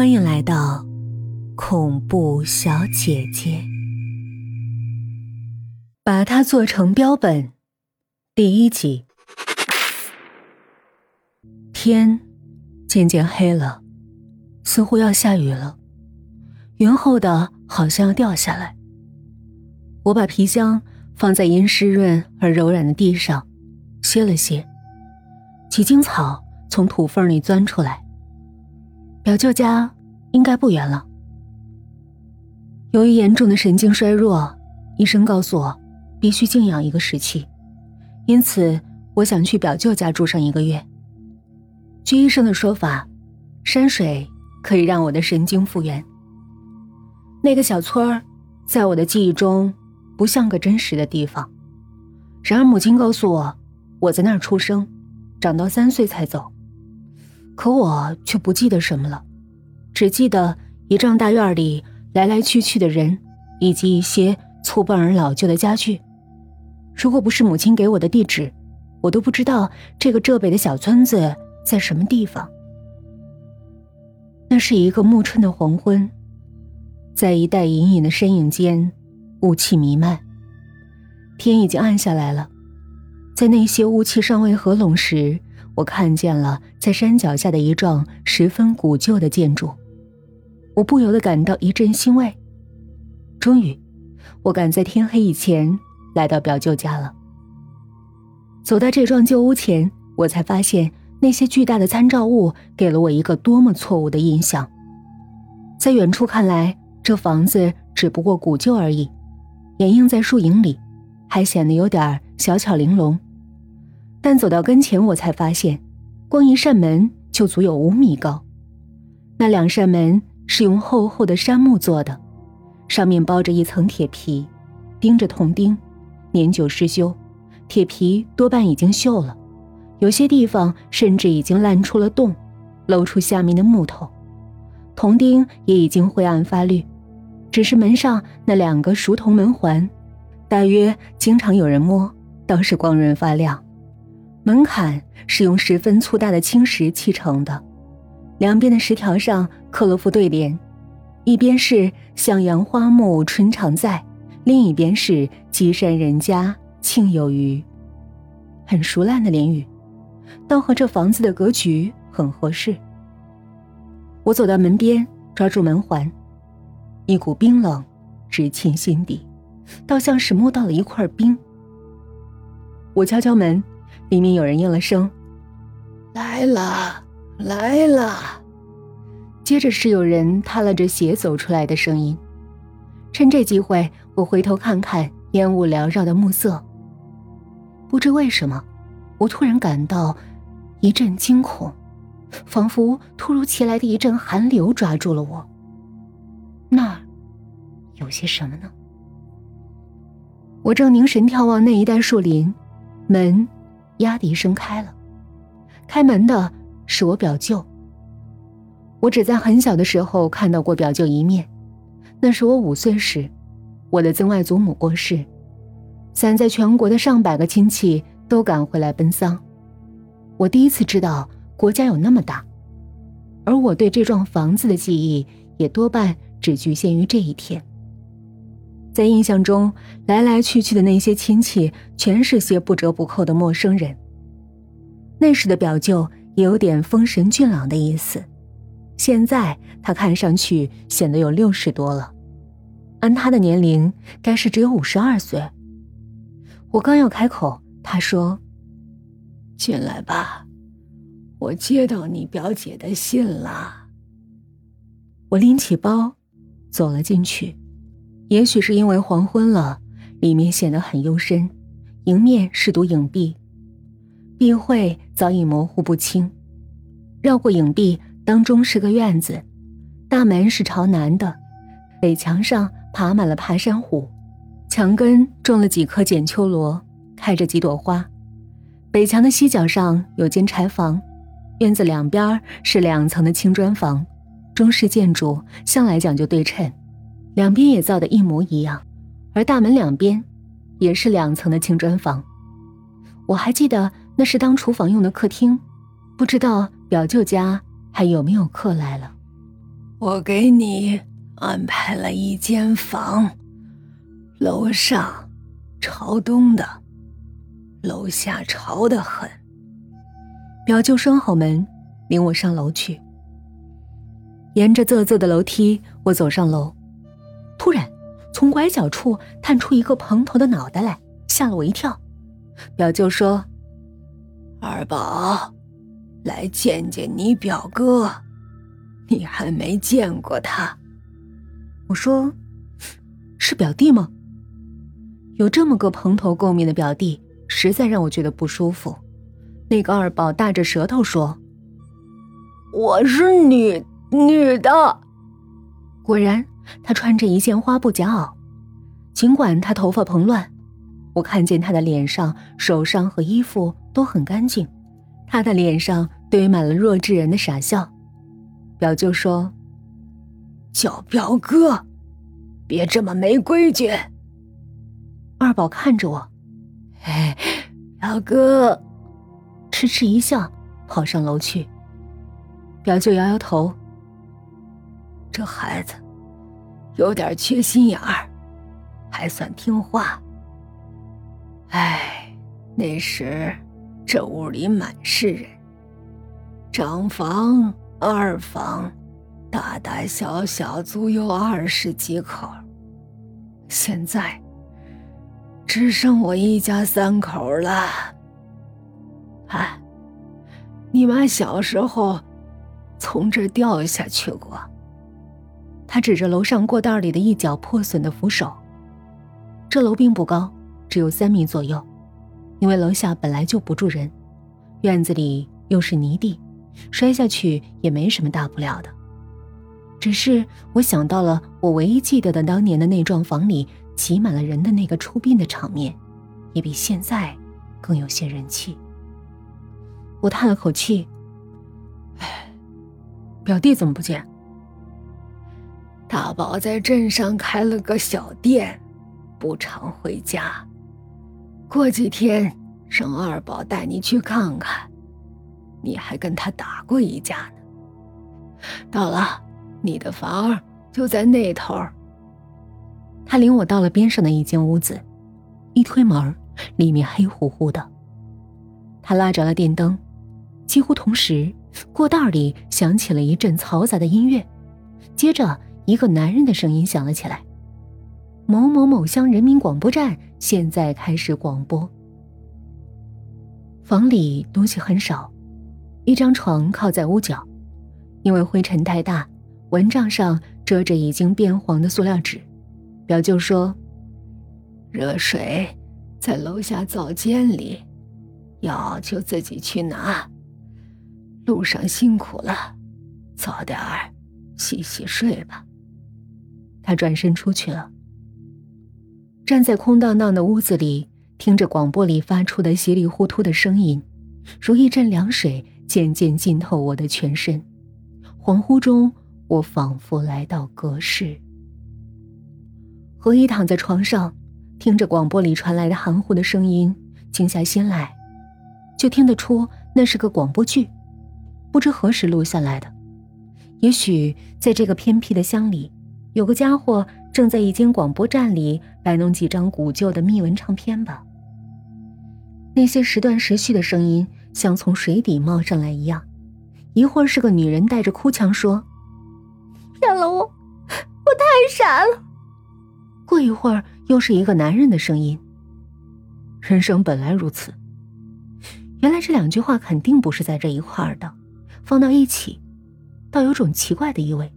欢迎来到恐怖小姐姐。把它做成标本，第一集。天渐渐黑了，似乎要下雨了，云厚的好像要掉下来。我把皮箱放在阴湿润而柔软的地上，歇了歇。几茎草从土缝里钻出来。表舅家应该不远了。由于严重的神经衰弱，医生告诉我必须静养一个时期，因此我想去表舅家住上一个月。据医生的说法，山水可以让我的神经复原。那个小村儿，在我的记忆中不像个真实的地方。然而母亲告诉我，我在那儿出生，长到三岁才走。可我却不记得什么了，只记得一丈大院里来来去去的人，以及一些粗笨而老旧的家具。如果不是母亲给我的地址，我都不知道这个浙北的小村子在什么地方。那是一个暮春的黄昏，在一带隐隐的身影间，雾气弥漫。天已经暗下来了，在那些雾气尚未合拢时。我看见了在山脚下的一幢十分古旧的建筑，我不由得感到一阵欣慰。终于，我赶在天黑以前来到表舅家了。走到这幢旧屋前，我才发现那些巨大的参照物给了我一个多么错误的印象。在远处看来，这房子只不过古旧而已，掩映在树影里，还显得有点小巧玲珑。但走到跟前，我才发现，光一扇门就足有五米高。那两扇门是用厚厚的杉木做的，上面包着一层铁皮，钉着铜钉，年久失修，铁皮多半已经锈了，有些地方甚至已经烂出了洞，露出下面的木头。铜钉也已经灰暗发绿，只是门上那两个熟铜门环，大约经常有人摸，倒是光润发亮。门槛是用十分粗大的青石砌成的，两边的石条上刻了副对联，一边是“向阳花木春常在”，另一边是“积善人家庆有余”。很熟烂的联语，倒和这房子的格局很合适。我走到门边，抓住门环，一股冰冷直沁心底，倒像是摸到了一块冰。我敲敲门。里面有人应了声：“来了，来了。”接着是有人踏了着鞋走出来的声音。趁这机会，我回头看看烟雾缭绕的暮色。不知为什么，我突然感到一阵惊恐，仿佛突如其来的一阵寒流抓住了我。那儿有些什么呢？我正凝神眺望那一带树林，门。呀的一声开了，开门的是我表舅。我只在很小的时候看到过表舅一面，那是我五岁时，我的曾外祖母过世，散在全国的上百个亲戚都赶回来奔丧，我第一次知道国家有那么大，而我对这幢房子的记忆也多半只局限于这一天。在印象中，来来去去的那些亲戚，全是些不折不扣的陌生人。那时的表舅也有点风神俊朗的意思，现在他看上去显得有六十多了，按他的年龄，该是只有五十二岁。我刚要开口，他说：“进来吧，我接到你表姐的信了。”我拎起包，走了进去。也许是因为黄昏了，里面显得很幽深。迎面是堵影壁，壁绘早已模糊不清。绕过影壁，当中是个院子，大门是朝南的，北墙上爬满了爬山虎，墙根种了几棵剪秋罗，开着几朵花。北墙的西角上有间柴房，院子两边是两层的青砖房，中式建筑向来讲究对称。两边也造的一模一样，而大门两边，也是两层的青砖房。我还记得那是当厨房用的客厅，不知道表舅家还有没有客来了。我给你安排了一间房，楼上朝东的，楼下潮得很。表舅拴好门，领我上楼去。沿着仄仄的楼梯，我走上楼，突然从拐角处探出一个蓬头的脑袋来，吓了我一跳。表舅说：“二宝，来见见你表哥，你还没见过他。”我说：“是表弟吗？”有这么个蓬头垢面的表弟，实在让我觉得不舒服。那个二宝大着舌头说：“我是女。”女的，果然，她穿着一件花布夹袄。尽管她头发蓬乱，我看见她的脸上、手上和衣服都很干净。她的脸上堆满了弱智人的傻笑。表舅说：“叫表哥，别这么没规矩。”二宝看着我：“哎，表哥。”痴痴一笑，跑上楼去。表舅摇摇头。这孩子有点缺心眼儿，还算听话。哎，那时这屋里满是人，长房、二房，大大小小足有二十几口。现在只剩我一家三口了。哎，你妈小时候从这掉下去过。他指着楼上过道里的一角破损的扶手。这楼并不高，只有三米左右，因为楼下本来就不住人，院子里又是泥地，摔下去也没什么大不了的。只是我想到了我唯一记得的当年的那幢房里挤满了人的那个出殡的场面，也比现在更有些人气。我叹了口气：“哎，表弟怎么不见？”大宝在镇上开了个小店，不常回家。过几天让二宝带你去看看，你还跟他打过一架呢。到了，你的房儿就在那头。他领我到了边上的一间屋子，一推门，里面黑乎乎的。他拉着了电灯，几乎同时，过道里响起了一阵嘈杂的音乐，接着。一个男人的声音响了起来：“某某某乡人民广播站现在开始广播。”房里东西很少，一张床靠在屋角，因为灰尘太大，蚊帐上遮着已经变黄的塑料纸。表舅说：“热水在楼下灶间里，要就自己去拿。路上辛苦了，早点儿洗洗睡吧。”他转身出去了。站在空荡荡的屋子里，听着广播里发出的稀里糊涂的声音，如一阵凉水渐渐浸透我的全身。恍惚中，我仿佛来到隔世。何一躺在床上，听着广播里传来的含糊的声音，静下心来，就听得出那是个广播剧，不知何时录下来的。也许在这个偏僻的乡里。有个家伙正在一间广播站里摆弄几张古旧的密文唱片吧。那些时断时续的声音像从水底冒上来一样，一会儿是个女人带着哭腔说：“骗了我，我太傻了。”过一会儿又是一个男人的声音：“人生本来如此。”原来这两句话肯定不是在这一块儿的，放到一起，倒有种奇怪的意味。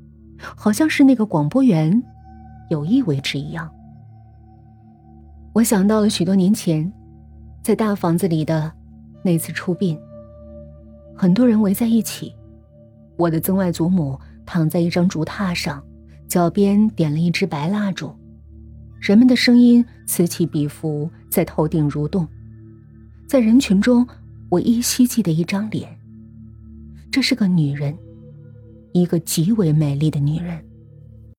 好像是那个广播员有意为之一样。我想到了许多年前，在大房子里的那次出殡，很多人围在一起，我的曾外祖母躺在一张竹榻上，脚边点了一支白蜡烛，人们的声音此起彼伏，在头顶蠕动。在人群中，我依稀记得一张脸，这是个女人。一个极为美丽的女人。